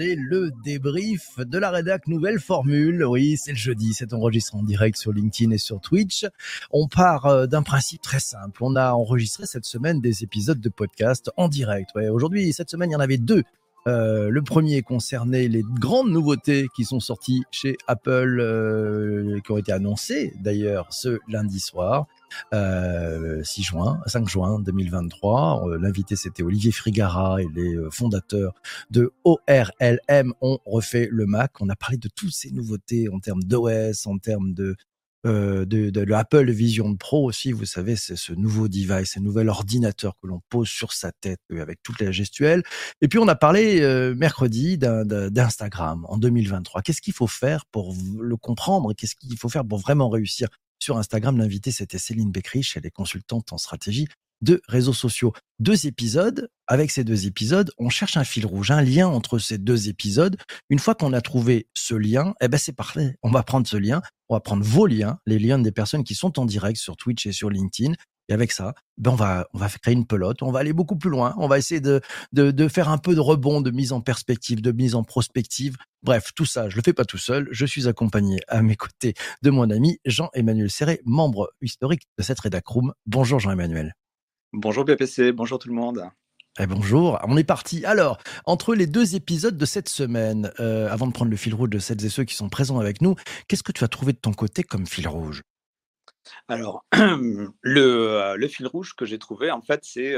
le débrief de la rédac Nouvelle Formule. Oui, c'est le jeudi, c'est enregistré en direct sur LinkedIn et sur Twitch. On part euh, d'un principe très simple. On a enregistré cette semaine des épisodes de podcast en direct. Aujourd'hui, cette semaine, il y en avait deux. Euh, le premier concernait les grandes nouveautés qui sont sorties chez Apple, euh, qui ont été annoncées d'ailleurs ce lundi soir. 6 euh, juin, 5 juin 2023. Euh, l'invité, c'était Olivier Frigara et les euh, fondateurs de ORLM ont refait le Mac. On a parlé de toutes ces nouveautés en termes d'OS, en termes de de, de l'Apple Vision Pro aussi, vous savez, c'est ce nouveau device, ce nouvel ordinateur que l'on pose sur sa tête avec toutes les gestuelles. Et puis on a parlé mercredi d'Instagram en 2023. Qu'est-ce qu'il faut faire pour le comprendre Qu'est-ce qu'il faut faire pour vraiment réussir sur Instagram, l'invité, c'était Céline Beckrich, elle est consultante en stratégie de réseaux sociaux. Deux épisodes. Avec ces deux épisodes, on cherche un fil rouge, un lien entre ces deux épisodes. Une fois qu'on a trouvé ce lien, eh ben c'est parfait. On va prendre ce lien, on va prendre vos liens, les liens des personnes qui sont en direct sur Twitch et sur LinkedIn, et avec ça, ben on va on va créer une pelote, on va aller beaucoup plus loin, on va essayer de, de, de faire un peu de rebond, de mise en perspective, de mise en prospective. Bref, tout ça, je le fais pas tout seul. Je suis accompagné à mes côtés de mon ami Jean-Emmanuel Serré, membre historique de cette rédacroom. Bonjour Jean-Emmanuel. Bonjour BPC, bonjour tout le monde. Eh bonjour, on est parti. Alors, entre les deux épisodes de cette semaine, euh, avant de prendre le fil rouge de celles et ceux qui sont présents avec nous, qu'est-ce que tu as trouvé de ton côté comme fil rouge? Alors, le, le, fil rouge que j'ai trouvé, en fait, c'est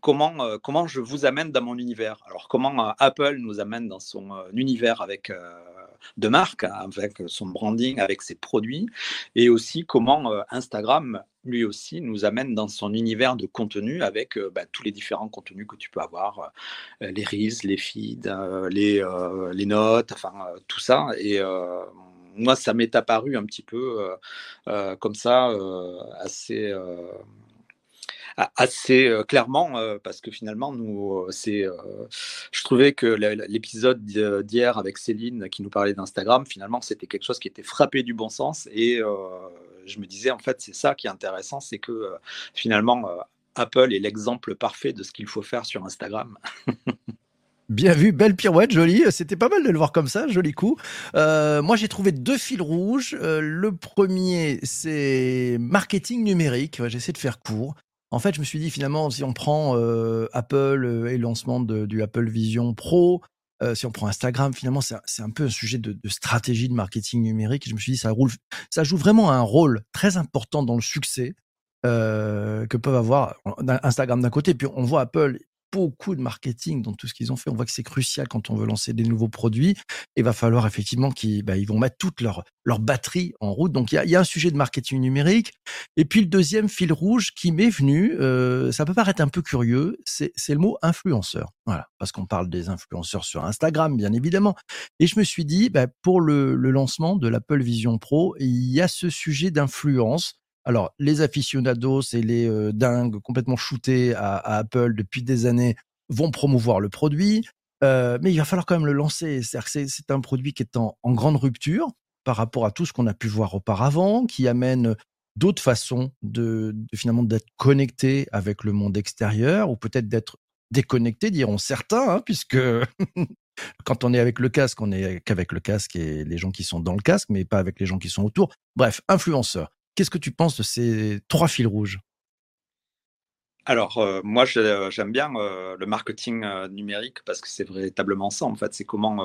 comment, comment je vous amène dans mon univers. Alors, comment Apple nous amène dans son univers avec de marque, avec son branding, avec ses produits, et aussi comment Instagram, lui aussi, nous amène dans son univers de contenu avec bah, tous les différents contenus que tu peux avoir, les reels, les feeds, les, les notes, enfin tout ça. Et moi, ça m'est apparu un petit peu euh, euh, comme ça, euh, assez assez clairement parce que finalement nous c'est je trouvais que l'épisode d'hier avec Céline qui nous parlait d'Instagram finalement c'était quelque chose qui était frappé du bon sens et je me disais en fait c'est ça qui est intéressant c'est que finalement Apple est l'exemple parfait de ce qu'il faut faire sur Instagram Bien vu, belle pirouette, jolie. C'était pas mal de le voir comme ça, joli coup. Euh, moi, j'ai trouvé deux fils rouges. Euh, le premier, c'est marketing numérique. J'essaie de faire court. En fait, je me suis dit finalement, si on prend euh, Apple et le lancement du Apple Vision Pro, si on prend Instagram, finalement, c'est un peu un sujet de, stratégie de marketing numérique. je me suis dit, ça joue vraiment un rôle très important dans le succès que peuvent avoir Instagram d'un côté. Puis on voit Apple, beaucoup de marketing dans tout ce qu'ils ont fait. On voit que c'est crucial quand on veut lancer des nouveaux produits. Il va falloir effectivement qu'ils bah, vont mettre toute leur, batterie en route. Donc il y a, un sujet de marketing numérique. Et puis le deuxième fil rouge qui m'est venu, euh, ça peut paraître un peu curieux, c'est le mot influenceur. Voilà, parce qu'on parle des influenceurs sur Instagram, bien évidemment. Et je me suis dit, bah, pour le lancement de l'Apple Vision Pro, il y a ce sujet d'influence alors, les aficionados et les dingues complètement shootés à, Apple depuis des années vont promouvoir le produit, mais il va falloir quand même le lancer. C'est-à-dire c'est un produit qui est en, grande rupture par rapport à tout ce qu'on a pu voir auparavant, qui amène d'autres façons de, finalement d'être connecté avec le monde extérieur ou peut-être d'être déconnecté, diront certains, hein, puisque quand on est avec le casque, on est qu'avec le casque et les gens qui sont dans le casque, mais pas avec les gens qui sont autour. Bref, influenceur. Qu'est-ce que tu penses de ces trois fils rouges? Alors, euh, moi, j'aime bien euh, le marketing euh, numérique parce que c'est véritablement ça. En fait, c'est comment,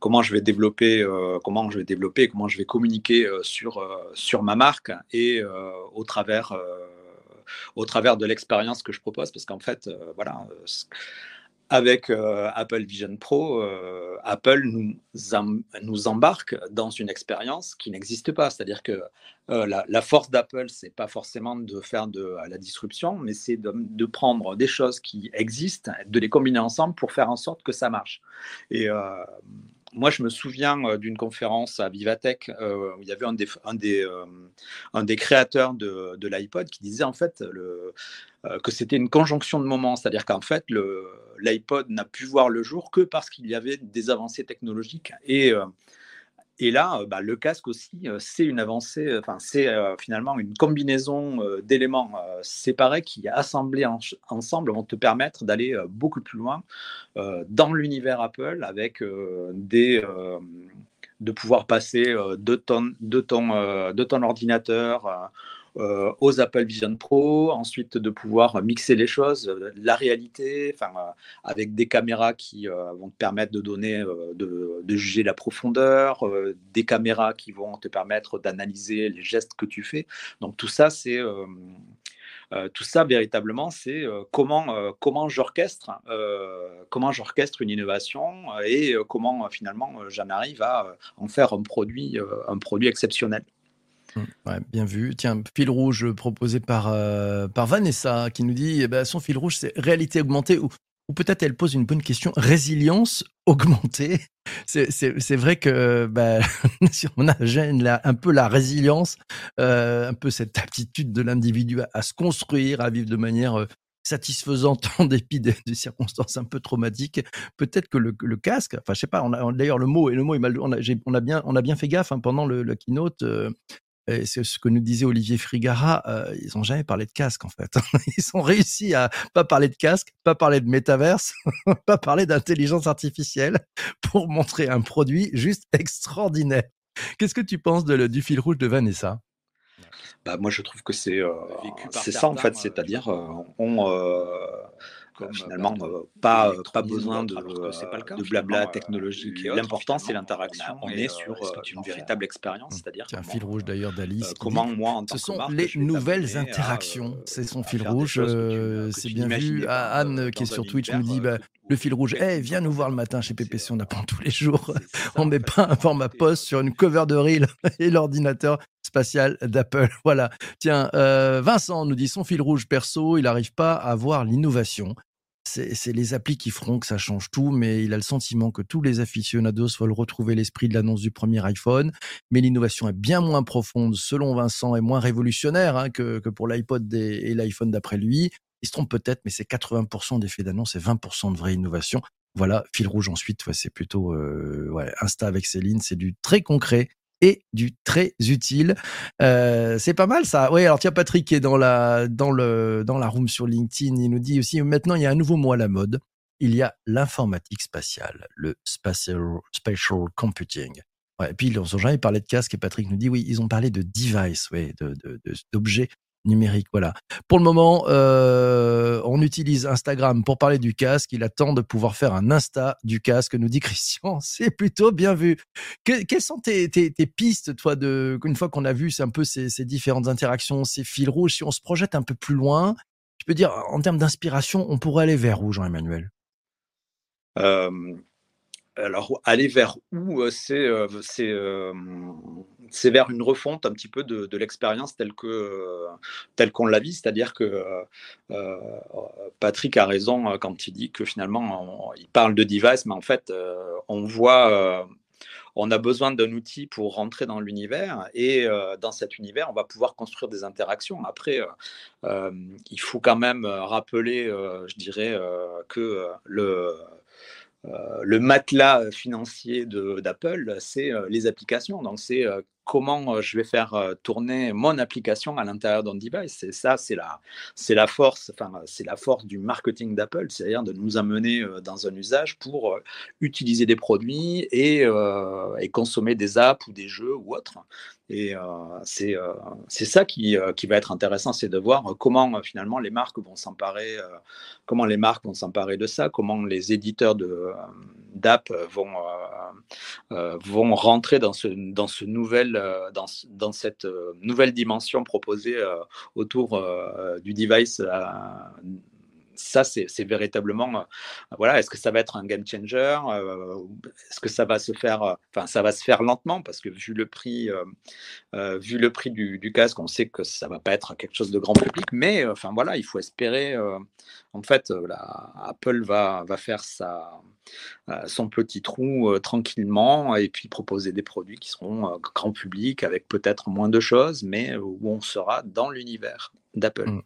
comment je vais développer, comment je vais développer, comment je vais communiquer sur, sur ma marque et au travers, au travers de l'expérience que je propose. Parce qu'en fait, voilà, avec euh, Apple Vision Pro, euh, Apple nous, nous embarque dans une expérience qui n'existe pas. C'est-à-dire que euh, la, force d'Apple, c'est pas forcément de faire de la disruption, mais c'est de, de, prendre des choses qui existent, de les combiner ensemble pour faire en sorte que ça marche. Et moi, je me souviens euh, d'une conférence à Vivatech euh, où il y avait un des, euh, créateurs de, l'iPod qui disait en fait que c'était une conjonction de moments, c'est-à-dire qu'en fait, l'iPod n'a pu voir le jour que parce qu'il y avait des avancées technologiques. Et Et là, bah, le casque aussi, c'est une avancée, enfin, c'est finalement une combinaison d'éléments séparés qui, assemblés ensemble, vont te permettre d'aller beaucoup plus loin dans l'univers Apple avec de pouvoir passer de ton ordinateur euh, aux Apple Vision Pro, ensuite de pouvoir mixer les choses, euh, la réalité, enfin, euh, avec des caméras qui vont te permettre de donner, de, juger la profondeur, des caméras qui vont te permettre d'analyser les gestes que tu fais. Donc tout ça, c'est tout ça véritablement, c'est comment comment j'orchestre comment j'orchestre une innovation et comment finalement j'en arrive à en faire un produit un produit exceptionnel. Mmh, ouais, bien vu. Tiens, fil rouge proposé par, euh, par Vanessa qui nous dit eh ben, son fil rouge, c'est réalité augmentée ou, ou peut-être elle pose une bonne question résilience augmentée. C'est vrai que bah, si on a un peu la résilience, euh, un peu cette aptitude de l'individu à, se construire, à vivre de manière euh, satisfaisante en dépit des, circonstances un peu traumatiques. Peut-être que le, le, casque, enfin je sais pas, on a d'ailleurs le mot et le mot est mal, on a, on a bien on a bien fait gaffe hein, pendant le, le keynote. Euh, c'est ce que nous disait Olivier Frigara, euh, ils n'ont jamais parlé de casque en fait. Ils ont réussi à pas parler de casque, pas parler de métaverse, pas parler d'intelligence artificielle pour montrer un produit juste extraordinaire. Qu'est-ce que tu penses de, du fil rouge de Vanessa? Bah, Moi je trouve que c'est euh, c'est ça en fait, euh, c'est-à-dire on comme finalement euh, pas, pas besoin de, pas de blabla technologique. L'important, c'est l'interaction. On est sur une véritable expérience, c'est-à-dire. C'est un fil rouge d'ailleurs d'Alice. comment moi, en Ce sont les nouvelles interactions. C'est son fil rouge. C'est bien vu. Anne, qui est sur Twitch, nous dit bah, le fil rouge. Eh, viens nous voir le matin chez PPC, on apprend tous les jours. On met pas un format post sur une cover de reel et l'ordinateur spatial d'Apple. Voilà. Tiens, euh, Vincent nous dit son fil rouge perso, il n'arrive pas à voir l'innovation. C'est les applis qui feront que ça change tout, mais il a le sentiment que tous les aficionados veulent retrouver l'esprit de l'annonce du premier iPhone. Mais l'innovation est bien moins profonde, selon Vincent, et moins révolutionnaire hein, que, pour l'iPod et l'iPhone d'après lui. Il se trompe peut-être, mais c'est 80% d'effets d'annonce et 20% de vraie innovation. Voilà, fil rouge ensuite, c'est plutôt euh, Insta avec Céline, c'est du très concret et du très utile. Euh, c'est pas mal ça. Oui, alors tiens, Patrick est dans la dans le dans la room sur LinkedIn. Il nous dit aussi maintenant il y a un nouveau mot à la mode. Il y a l'informatique spatiale, le spatial spatial computing. Ouais, et puis ils ont jamais parlé de casque et Patrick nous dit oui, ils ont parlé de device, ouais, de d'objets numérique. Voilà. Pour le moment, euh, on utilise Instagram pour parler du casque. Il attend de pouvoir faire un Insta du casque, nous dit Christian. C'est plutôt bien vu. quelles sont tes, pistes, toi, de, une fois qu'on a vu un peu ces, différentes interactions, ces fils rouges, si on se projette un peu plus loin, je peux dire, en termes d'inspiration, on pourrait aller vers où, Jean-Emmanuel? Euh, alors, aller vers où c'est c'est vers une refonte un petit peu de, l'expérience telle que telle qu'on l'a vit, c'est-à-dire que Patrick a raison quand il dit que finalement il parle de device, mais en fait on voit on a besoin d'un outil pour rentrer dans l'univers et dans cet univers, on va pouvoir construire des interactions. Après, il faut quand même rappeler, je dirais, que le, le matelas financier d'Apple, c'est les applications. Donc, c'est comment je vais faire tourner mon application à l'intérieur d'un device. Et ça, c'est la, la force, enfin, c'est la force du marketing d'Apple, c'est-à-dire de nous amener dans un usage pour utiliser des produits et, consommer des apps ou des jeux ou autres. Et c'est, c'est ça qui, qui, va être intéressant, c'est de voir comment finalement les marques vont s'emparer, comment les marques vont s'emparer de ça, comment les éditeurs de, d'app vont, vont rentrer dans ce, dans ce nouvel euh, dans, dans, cette euh, nouvelle dimension proposée euh, autour du device ça, c'est véritablement, voilà, est-ce que ça va être un game changer Est-ce que ça va se faire, enfin, ça va se faire lentement? Parce que vu le prix, vu le prix du, casque, on sait que ça va pas être quelque chose de grand public, mais enfin voilà, il faut espérer. en fait, Apple va, faire sa, euh, son petit trou euh, tranquillement et puis proposer des produits qui seront euh, grand public avec peut-être moins de choses, mais où on sera dans l'univers d'Apple. Mmh.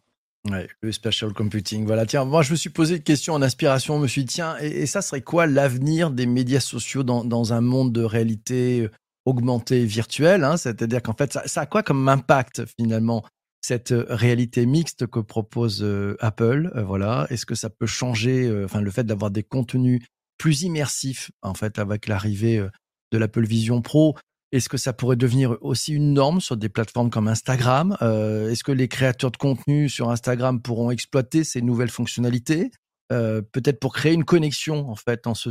Le special computing. Voilà, tiens, moi je me suis posé une question en inspiration, je me suis dit, tiens, et, ça serait quoi l'avenir des médias sociaux dans, un monde de réalité augmentée virtuelle. Hein, C'est-à-dire qu'en fait, ça, ça, a quoi comme impact finalement cette réalité mixte que propose Apple? Voilà, est-ce que ça peut changer Enfin, le fait d'avoir des contenus plus immersifs en fait avec l'arrivée de l'Apple Vision Pro? Est-ce que ça pourrait devenir aussi une norme sur des plateformes comme Instagram Est-ce que les créateurs de contenu sur Instagram pourront exploiter ces nouvelles fonctionnalités Peut-être pour créer une connexion en fait en ce,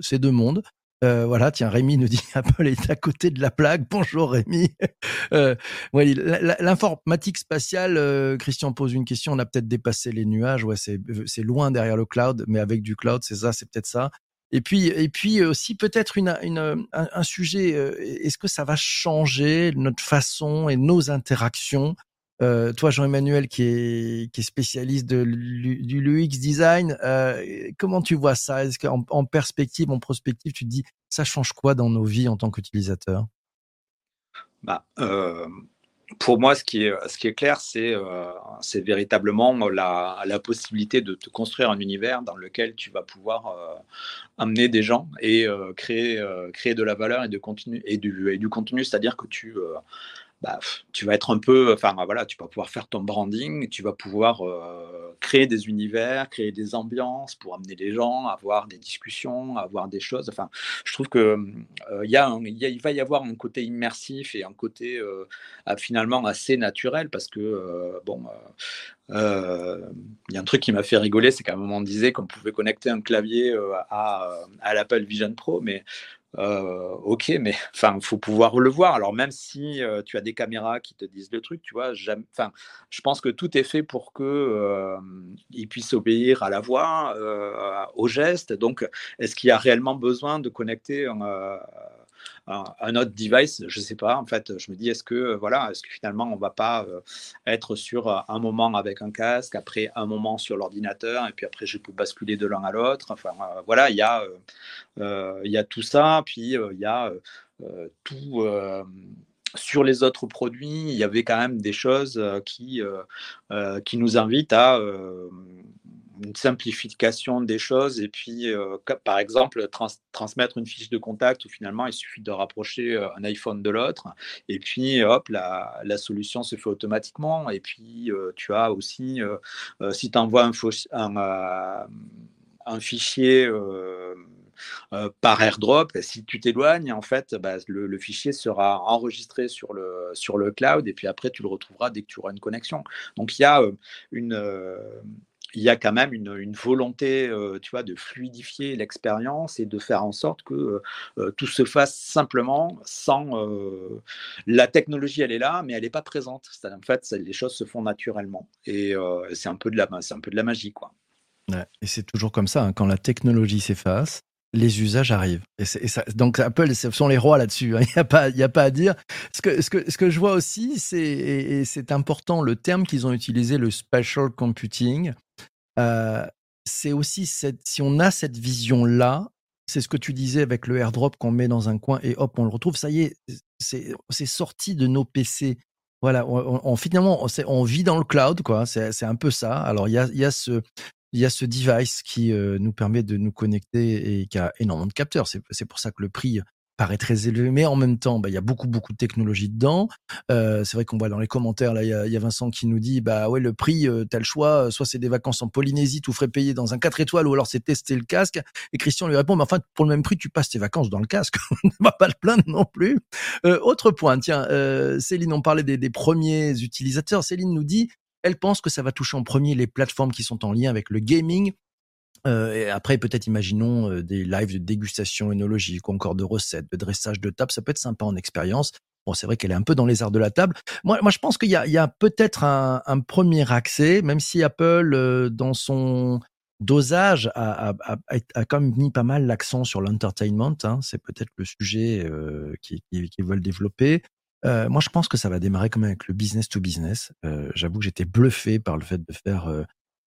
ces deux mondes? Euh, voilà, tiens, Rémi nous dit Apple est à côté de la plaque. Bonjour Rémi. Euh, L'informatique spatiale, euh, Christian pose une question. On a peut-être dépassé les nuages. Ouais, c'est loin derrière le cloud, mais avec du cloud, c'est ça, c'est peut-être ça. Et puis, et puis aussi peut-être une, un, sujet. Est-ce que ça va changer notre façon et nos interactions? Euh, toi, Jean-Emmanuel, qui est, qui est spécialiste du l'UX design, euh, comment tu vois ça? Est-ce qu'en en perspective, en prospective, tu te dis, ça change quoi dans nos vies en tant qu'utilisateur? Bah, euh, Pour moi, ce qui est, clair, c'est c'est véritablement la, possibilité de te construire un univers dans lequel tu vas pouvoir amener des gens et créer, créer de la valeur et, du, et du contenu, c'est-à-dire que tu bah, tu vas être un peu, enfin voilà, tu vas pouvoir faire ton branding, tu vas pouvoir euh, créer des univers, créer des ambiances pour amener les gens, avoir des discussions, avoir des choses. Enfin, je trouve que euh, y a il va y avoir un côté immersif et un côté euh, finalement assez naturel parce que bon. il y a un truc qui m'a fait rigoler, c'est qu'à un moment on disait qu'on pouvait connecter un clavier à, à l'Apple Vision Pro, mais euh, ok, mais enfin, faut pouvoir le voir. Alors même si euh, tu as des caméras qui te disent le truc, tu vois, enfin, je pense que tout est fait pour que euh, ils puissent obéir à la voix, au geste. Donc, est-ce qu'il y a réellement besoin de connecter un, autre device, je sais pas. En fait, je me dis, est-ce que voilà, est-ce que finalement on va pas euh, être sur euh, un moment avec un casque, après un moment sur l'ordinateur, et puis après je peux basculer de l'un à l'autre. Enfin, euh, voilà, il y a il y a tout ça, puis il y a tout sur les autres produits, il y avait quand même des choses qui, qui nous invitent à une simplification des choses et puis, euh, par exemple, transmettre une fiche de contact où finalement il suffit de rapprocher euh, un iPhone de l'autre et puis hop, la, solution se fait automatiquement. Et puis, euh, tu as aussi, si tu envoies un, fichier. par airdrop, si tu t'éloignes, en fait, bah, le, le, fichier sera enregistré sur le, sur le cloud et puis après, tu le retrouveras dès que tu auras une connexion. Donc, il y a une, il y a quand même une, volonté, euh, tu vois, de fluidifier l'expérience et de faire en sorte que euh, euh, tout se fasse simplement sans la technologie, elle est là, mais elle n'est pas présente. En fait, les choses se font naturellement et c'est un peu de la, c'est un peu de la magie, quoi. et c'est toujours comme ça. Hein. quand la technologie s'efface, les usages arrivent. Donc Apple, ce sont les rois là-dessus. Hein. Il n'y a, pas, à dire. Ce que, je vois aussi, c'est, c'est important, le terme qu'ils ont utilisé, le spatial computing, c'est aussi si on a cette vision-là, c'est ce que tu disais avec le airdrop qu'on met dans un coin et hop, on le retrouve. Ça y est, c'est sorti de nos PC. Voilà, on, finalement, on, vit dans le cloud, quoi. C'est un peu ça. Alors, il y a, ce, y a ce device qui nous permet de nous connecter et qui a énormément de capteurs. C'est pour ça que le prix paraît très élevé, mais en même temps, bah, il y a beaucoup, beaucoup de technologie dedans. Euh, c'est vrai qu'on voit dans les commentaires, là, il y, a, Vincent qui nous dit, bah ouais, le prix, euh, t'as le choix, soit c'est des vacances en Polynésie, tout frais payé dans un 4 étoiles, ou alors c'est tester le casque. Et Christian lui répond, mais enfin, pour le même prix, tu passes tes vacances dans le casque. on ne va pas le plaindre non plus. Euh, autre point, tiens, euh, Céline, on parlait des, des premiers utilisateurs. Céline nous dit, elle pense que ça va toucher en premier les plateformes qui sont en lien avec le gaming euh, et après, peut-être imaginons euh, des lives de dégustation énologique ou encore de recettes, de dressage de table. Ça peut être sympa en expérience. Bon, c'est vrai qu'elle est un peu dans les arts de la table. Moi, moi je pense qu'il y a, a peut-être un, un, premier accès, même si Apple, euh, dans son dosage, a, a, a, a, quand même mis pas mal l'accent sur l'entertainment. Hein. C'est peut-être le sujet euh, qu'ils qui, qui veulent développer. Euh, moi, je pense que ça va démarrer comme avec le business to business. J'avoue que j'étais bluffé par le fait de faire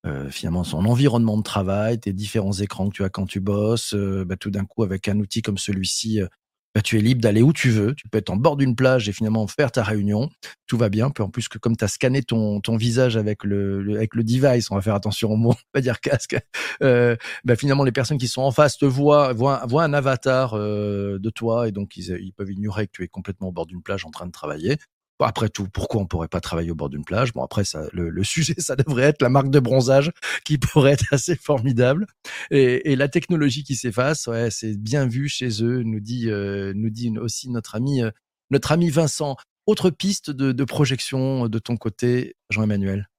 euh, finalement son environnement de travail, tes différents écrans que tu as quand tu bosses, euh, bah, tout d'un coup avec un outil comme celui-ci, euh, bah, tu es libre d'aller où tu veux. Tu peux être en bord d'une plage et finalement faire ta réunion. Tout va bien. En plus que comme tu as scanné ton, visage avec le, avec device, on va faire attention au mot, on va dire casque. Euh, bah, finalement, les personnes qui sont en face te voient, voient, voient un avatar euh, de toi et donc ils, ils peuvent ignorer que tu es complètement au bord d'une plage en train de travailler. Après tout, pourquoi on pourrait pas travailler au bord d'une plage? Bon, après, ça, le, sujet, ça devrait être la marque de bronzage qui pourrait être assez formidable. Et, la technologie qui s'efface, ouais, c'est bien vu chez eux, nous dit, euh, nous dit aussi notre ami, euh, notre ami Vincent. Autre piste de, de projection de ton côté, Jean-Emmanuel?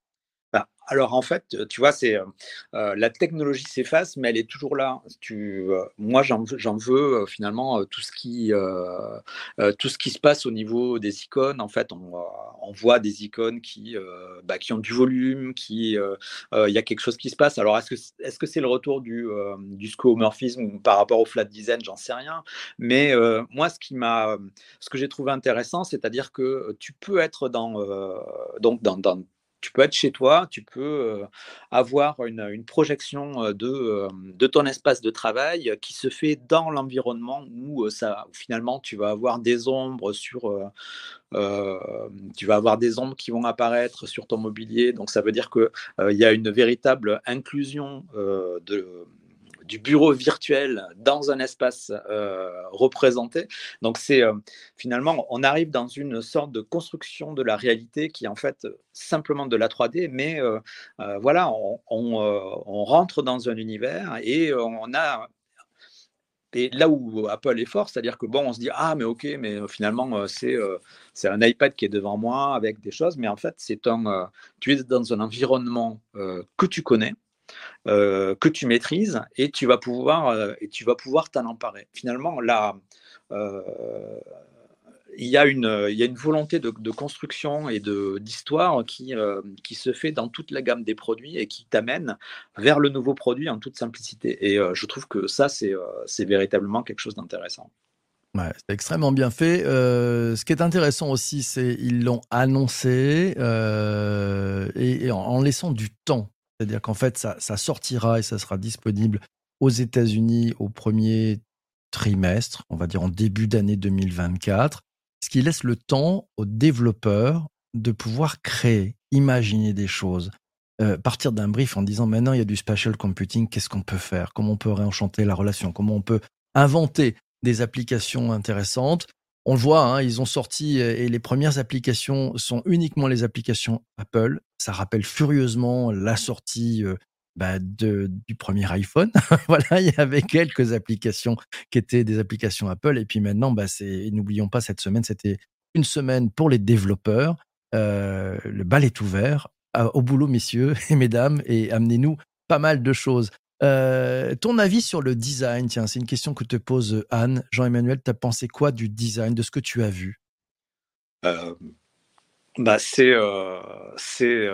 Alors en fait, tu vois, c'est euh, la technologie s'efface, mais elle est toujours là. Tu, moi, j'en veux finalement tout ce qui tout ce qui se passe au niveau des icônes. En fait, on, voit des icônes qui bah, qui ont du volume, qui il y a quelque chose qui se passe. Alors est-ce que est-ce que c'est le retour du du par rapport au flat design J'en sais rien. Mais moi, ce qui m'a ce que j'ai trouvé intéressant, c'est-à-dire que tu peux être dans donc dans, dans tu peux être chez toi, tu peux avoir une, projection de, ton espace de travail qui se fait dans l'environnement où, ça, finalement tu vas avoir des ombres sur, tu vas avoir des ombres qui vont apparaître sur ton mobilier. Donc ça veut dire qu'il il y a une véritable inclusion de du bureau virtuel dans un espace euh, représenté. Donc c'est euh, finalement, on arrive dans une sorte de construction de la réalité qui est en fait simplement de la 3D, mais euh, voilà, on, rentre dans un univers et on a et là où Apple est fort, c'est-à-dire que bon, on se dit ah mais ok, mais finalement c'est c'est un iPad qui est devant moi avec des choses, mais en fait c'est un tu es dans un environnement que tu connais, euh, que tu maîtrises et tu vas pouvoir euh, et tu vas pouvoir t'en emparer. Finalement, là, euh, il y, a une, il y a une volonté de, construction et d'histoire qui, qui se fait dans toute la gamme des produits et qui t'amène vers le nouveau produit en toute simplicité. Et je trouve que ça, c'est véritablement quelque chose d'intéressant. C'est extrêmement bien fait. ce qui est intéressant aussi, c'est ils l'ont annoncé et, en, laissant du temps c'est-à-dire qu'en fait, ça, sortira et ça sera disponible aux États-Unis au premier trimestre, on va dire en début d'année 2024, ce qui laisse le temps aux développeurs de pouvoir créer, imaginer des choses, euh, partir d'un brief en disant maintenant il y a du spatial computing, qu'est-ce qu'on peut faire, comment on peut réenchanter la relation, comment on peut inventer des applications intéressantes? On le voit, hein, ils ont sorti euh, et les premières applications sont uniquement les applications Apple. Ça rappelle furieusement la sortie euh, bah, du premier iPhone. voilà, il y avait quelques applications qui étaient des applications Apple. Et puis maintenant, bah, n'oublions pas, cette semaine, c'était une semaine pour les développeurs. Euh, le bal est ouvert. au boulot, messieurs et mesdames, et amenez-nous pas mal de choses. Euh, ton avis sur le design, tiens, c'est une question que te pose Anne. Jean-Emmanuel, tu as pensé quoi du design, de ce que tu as vu? Euh, bah c'est euh, c'est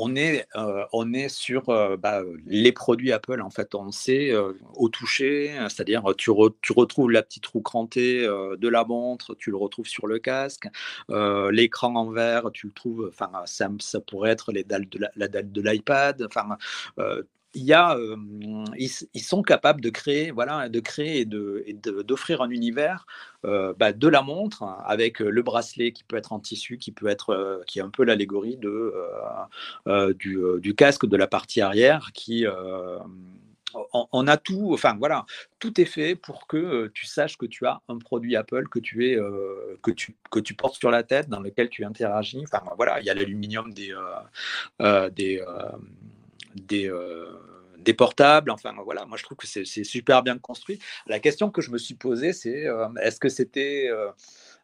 on est, euh, on est sur euh, bah, les produits Apple, en fait, on sait euh, au toucher, c'est-à-dire tu, tu, retrouves la petite roue crantée de la montre, tu le retrouves sur le casque, l'écran en verre, tu le trouves, ça, ça, pourrait être les dalles de la, dalle de l'iPad, enfin, il y a, ils, sont capables de créer, voilà, de créer et d'offrir un univers bah, de la montre avec le bracelet qui peut être en tissu, qui peut être, qui est un peu l'allégorie de du, casque de la partie arrière, qui on, a tout, enfin voilà, tout est fait pour que tu saches que tu as un produit Apple que tu es, que tu que tu portes sur la tête, dans lequel tu interagis. Enfin voilà, il y a l'aluminium des des des, des portables. Enfin, voilà, moi je trouve que c'est super bien construit. La question que je me suis posée, c'est euh, est-ce que c'était. Euh,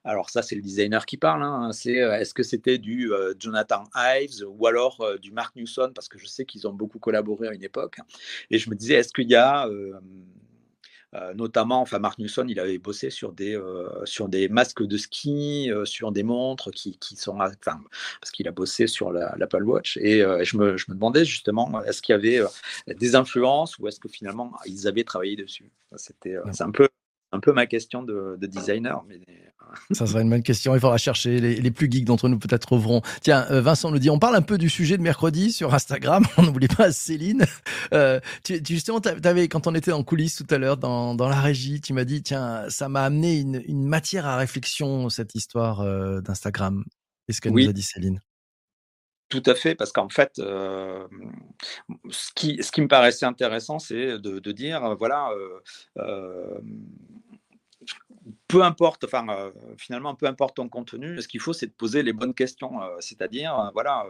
alors, ça, c'est le designer qui parle. Hein, c'est euh, est-ce que c'était du Jonathan Ives ou alors du Mark Newson Parce que je sais qu'ils ont beaucoup collaboré à une époque. Et je me disais, est-ce qu'il y a euh, notamment, enfin, Mark Newson, il avait bossé sur des, euh, sur des masques de ski, euh, sur des montres qui, qui sont, enfin, parce qu'il a bossé sur l'Apple Watch. Et je me, je, me, demandais justement, est-ce qu'il y avait des influences ou est-ce que finalement ils avaient travaillé dessus? C'était, c'est un peu, un peu ma question de, designer. Mais, Ça serait une bonne question. Il faudra chercher. Les, plus geeks d'entre nous peut-être trouveront. Tiens, euh, Vincent nous dit, on parle un peu du sujet de mercredi sur Instagram. On n'oublie pas Céline. Euh, tu, justement, avais, quand on était en coulisses tout à l'heure dans, dans la régie, tu m'as dit, tiens, ça m'a amené une, une, matière à réflexion, cette histoire euh, d'Instagram. Qu'est-ce que nous a dit Céline? Tout à fait, parce qu'en fait, euh, ce, qui, ce qui me paraissait intéressant, c'est de, de, dire, voilà, euh, euh, peu importe, enfin, euh, finalement, peu importe ton contenu, ce qu'il faut, c'est de poser les bonnes questions. Euh, c'est-à-dire, euh, voilà,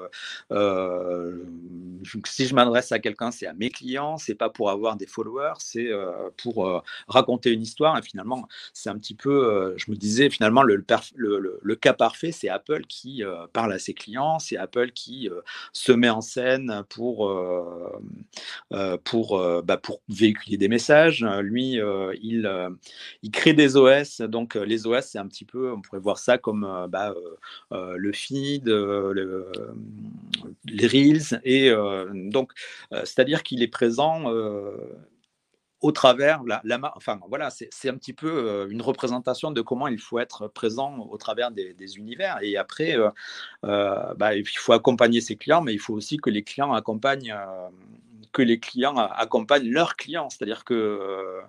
si je m'adresse à quelqu'un, c'est à mes clients, c'est pas pour avoir des followers, c'est pour raconter une histoire. Et finalement, c'est un petit peu, je me disais, finalement, le, le, cas parfait, c'est Apple qui parle à ses clients, c'est Apple qui se met en scène pour, pour, bah, pour véhiculer des messages. Lui, il, il crée des OS donc les OS, c'est un petit peu, on pourrait voir ça comme bah, le feed, les reels, et donc c'est-à-dire qu'il est présent au travers la, enfin voilà c'est un petit peu une représentation de comment il faut être présent au travers des, univers. Et après bah, il faut accompagner ses clients mais il faut aussi que les clients accompagnent que les clients accompagnent leurs clients. C'est-à-dire que euh,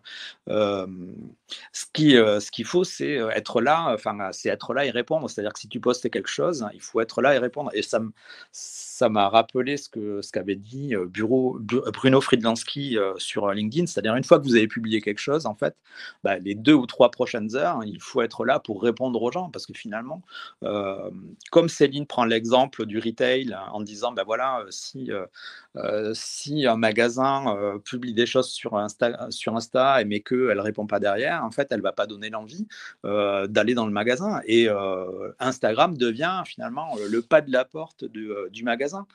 euh, ce qu'il euh, ce qu'il faut, c'est être là, enfin, c'est être là et répondre. C'est-à-dire que si tu postes quelque chose, il faut être là et répondre. Et ça, ça m'a rappelé ce que ce qu'avait dit Bureau, Bruno Friedlansky sur LinkedIn. C'est-à-dire une fois que vous avez publié quelque chose, en fait, bah, les deux ou trois prochaines heures, il faut être là pour répondre aux gens. Parce que finalement, comme Céline prend l'exemple du retail en disant, ben voilà, si, si magasin euh, publie des choses sur Insta, sur Insta mais qu'elle ne répond pas derrière, en fait, elle ne va pas donner l'envie euh, d'aller dans le magasin. Et euh, Instagram devient finalement le pas de la porte du magasin.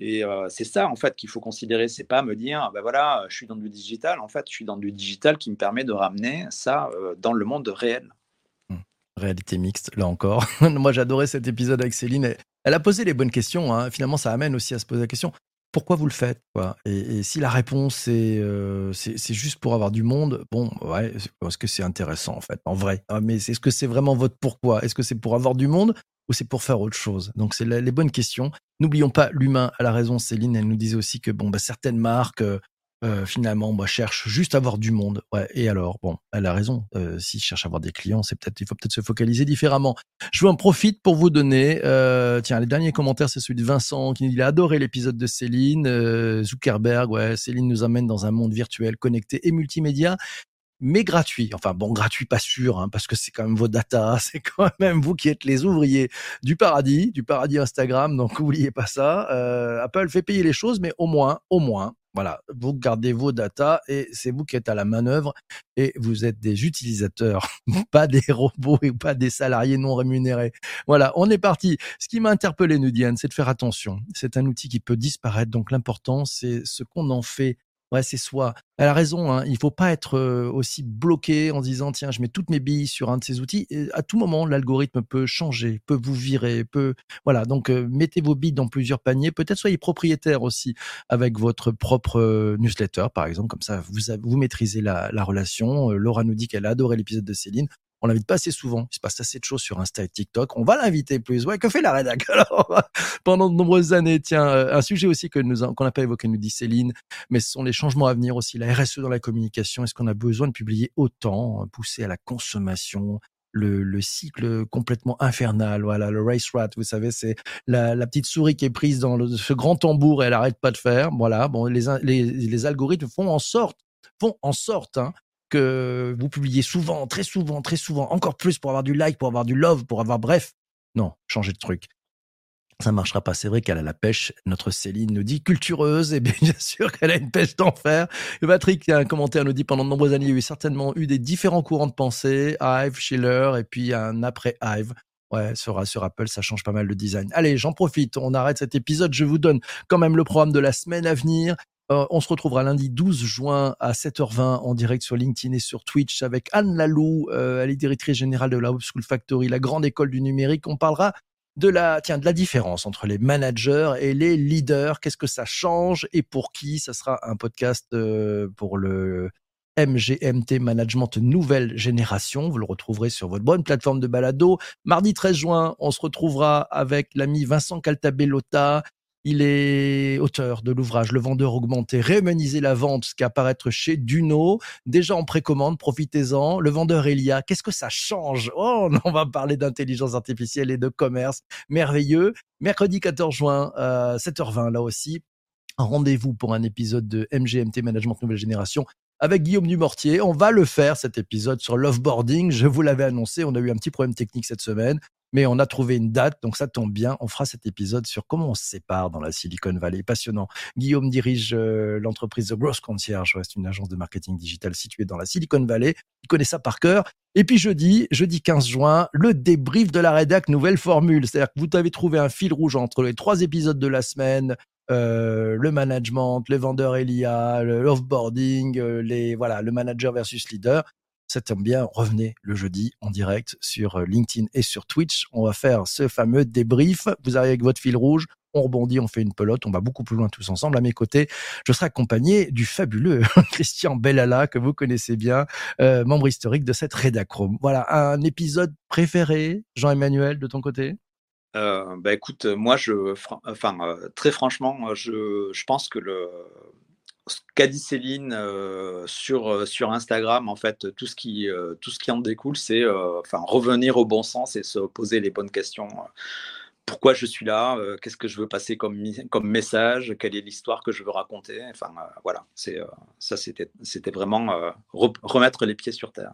Et c'est ça, en fait, qu'il faut considérer. C'est pas me dire, ben voilà, je suis dans du digital. En fait, je suis dans du digital qui me permet de ramener ça dans le monde réel. Mmh. Réalité mixte, là encore. Moi, j'adorais cet épisode avec Céline. Elle a posé les bonnes questions. Hein. Finalement, ça amène aussi à se poser la question pourquoi vous le faites et, si la réponse euh, c'est juste pour avoir du monde, bon, ouais, est-ce que c'est intéressant en fait, en vrai ah, Mais est-ce que c'est vraiment votre pourquoi? Est-ce que c'est pour avoir du monde ou c'est pour faire autre chose? Donc c'est les bonnes questions. N'oublions pas l'humain a la raison. Céline, elle nous disait aussi que bon, bah, certaines marques euh, finalement, moi, cherche juste à avoir du monde. Ouais, et alors, bon, elle a raison. Euh, si cherche à avoir des clients, c'est peut-être, il faut peut-être se focaliser différemment. Je vous en profite pour vous donner, euh, tiens, les derniers commentaires, c'est celui de Vincent qui nous dit il a adoré l'épisode de Céline. Zuckerberg, ouais, Céline nous amène dans un monde virtuel connecté et multimédia mais gratuit. Enfin bon, gratuit pas sûr, hein, parce que c'est quand même vos data, c'est quand même vous qui êtes les ouvriers du paradis, du paradis Instagram, donc n'oubliez pas ça. Euh, Apple fait payer les choses, mais au moins, au moins, voilà, vous gardez vos datas et c'est vous qui êtes à la manœuvre et vous êtes des utilisateurs, pas des robots et pas des salariés non rémunérés. Voilà, on est parti. Ce qui m'a interpellé, nous Diane, c'est de faire attention. C'est un outil qui peut disparaître, donc l'important, c'est ce qu'on en fait Ouais, c'est soi. Elle a raison. Hein. Il faut pas être aussi bloqué en disant tiens, je mets toutes mes billes sur un de ces outils. À tout moment, l'algorithme peut changer, peut vous virer, peut voilà. Donc mettez vos billes dans plusieurs paniers. Peut-être soyez propriétaire aussi avec votre propre newsletter, par exemple. Comme ça, vous vous maîtrisez la, la relation. Laura nous dit qu'elle a adoré l'épisode de Céline. On l'invite pas assez souvent. Il se passe assez de choses sur Insta et TikTok. On va l'inviter plus. Ouais, que fait la rédac alors? Pendant de nombreuses années, tiens, euh, un sujet aussi que nous qu'on n'a pas évoqué, nous dit Céline, mais ce sont les changements à venir aussi, la RSE dans la communication. Est-ce qu'on a besoin de publier autant, pousser à la consommation? Le, le, cycle complètement infernal. Voilà, le race rat, vous savez, c'est la, la, petite souris qui est prise dans ce grand tambour et elle arrête pas de faire. Voilà, bon, les, les, les algorithmes font en sorte, font en sorte hein, que vous publiez souvent, très souvent, très souvent, encore plus pour avoir du like, pour avoir du love, pour avoir bref. Non, changez de truc. Ça marchera pas. C'est vrai qu'elle a la pêche. Notre Céline nous dit cultureuse. Et bien, sûr qu'elle a une pêche d'enfer. Patrick, a un commentaire, nous dit pendant de nombreuses années, il y a eu certainement eu des différents courants de pensée. Hive, Schiller, et puis un après Hive. Ouais, sur, sur Apple, ça change pas mal le design. Allez, j'en profite. On arrête cet épisode. Je vous donne quand même le programme de la semaine à venir. Euh, on se retrouvera lundi 12 juin à 7h20 en direct sur LinkedIn et sur Twitch avec Anne Lalou, euh, elle est directrice générale de la Web School Factory, la grande école du numérique. On parlera de la, tiens, de la différence entre les managers et les leaders. Qu'est-ce que ça change et pour qui? Ça sera un podcast euh, pour le MGMT Management Nouvelle Génération. Vous le retrouverez sur votre bonne plateforme de balado. Mardi 13 juin, on se retrouvera avec l'ami Vincent Caltabellota. Il est auteur de l'ouvrage Le vendeur augmenté, réhumaniser la vente, ce qui apparaître chez Duno. Déjà en précommande, profitez-en. Le vendeur Elia, qu'est-ce que ça change? Oh, on va parler d'intelligence artificielle et de commerce. Merveilleux. Mercredi 14 juin, 7h20, là aussi, rendez-vous pour un épisode de MGMT Management Nouvelle Génération avec Guillaume Dumortier. On va le faire, cet épisode sur l'offboarding. Je vous l'avais annoncé, on a eu un petit problème technique cette semaine, mais on a trouvé une date, donc ça tombe bien. On fera cet épisode sur comment on se sépare dans la Silicon Valley. Passionnant. Guillaume dirige euh, l'entreprise The Growth Concierge. C'est une agence de marketing digital située dans la Silicon Valley. Il connaît ça par cœur. Et puis jeudi, jeudi 15 juin, le débrief de la rédac nouvelle formule. C'est-à-dire que vous avez trouvé un fil rouge entre les trois épisodes de la semaine, euh, le management, le vendeur Elia, le offboarding, euh, les voilà, le manager versus leader. Ça tombe bien, revenez le jeudi en direct sur euh, LinkedIn et sur Twitch. On va faire ce fameux débrief. Vous arrivez avec votre fil rouge, on rebondit, on fait une pelote, on va beaucoup plus loin tous ensemble. À mes côtés, je serai accompagné du fabuleux Christian Bellala, que vous connaissez bien, membre historique de cette Redachrome. Voilà, un épisode préféré, Jean-Emmanuel, de ton côté? Euh, bah écoute, moi, je, enfin, euh, très franchement, je pense que le, ce qu'a dit Céline sur, sur Instagram, en fait, tout ce qui, tout ce qui en découle, c'est revenir au bon sens et se poser les bonnes questions. Pourquoi je suis là Qu'est-ce que je veux passer comme, comme message Quelle est l'histoire que je veux raconter Enfin, voilà, ça, c'était vraiment remettre les pieds sur terre.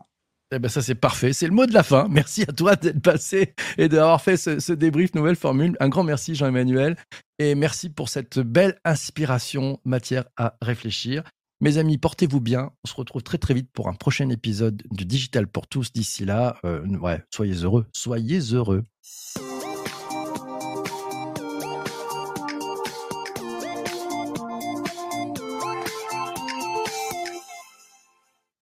Eh ben ça c'est parfait, c'est le mot de la fin. Merci à toi d'être passé et d'avoir fait ce, débrief nouvelle formule. Un grand merci Jean-Emmanuel et merci pour cette belle inspiration, matière à réfléchir. Mes amis, portez-vous bien. On se retrouve très très vite pour un prochain épisode de Digital pour tous. D'ici là, euh, soyez heureux, soyez heureux.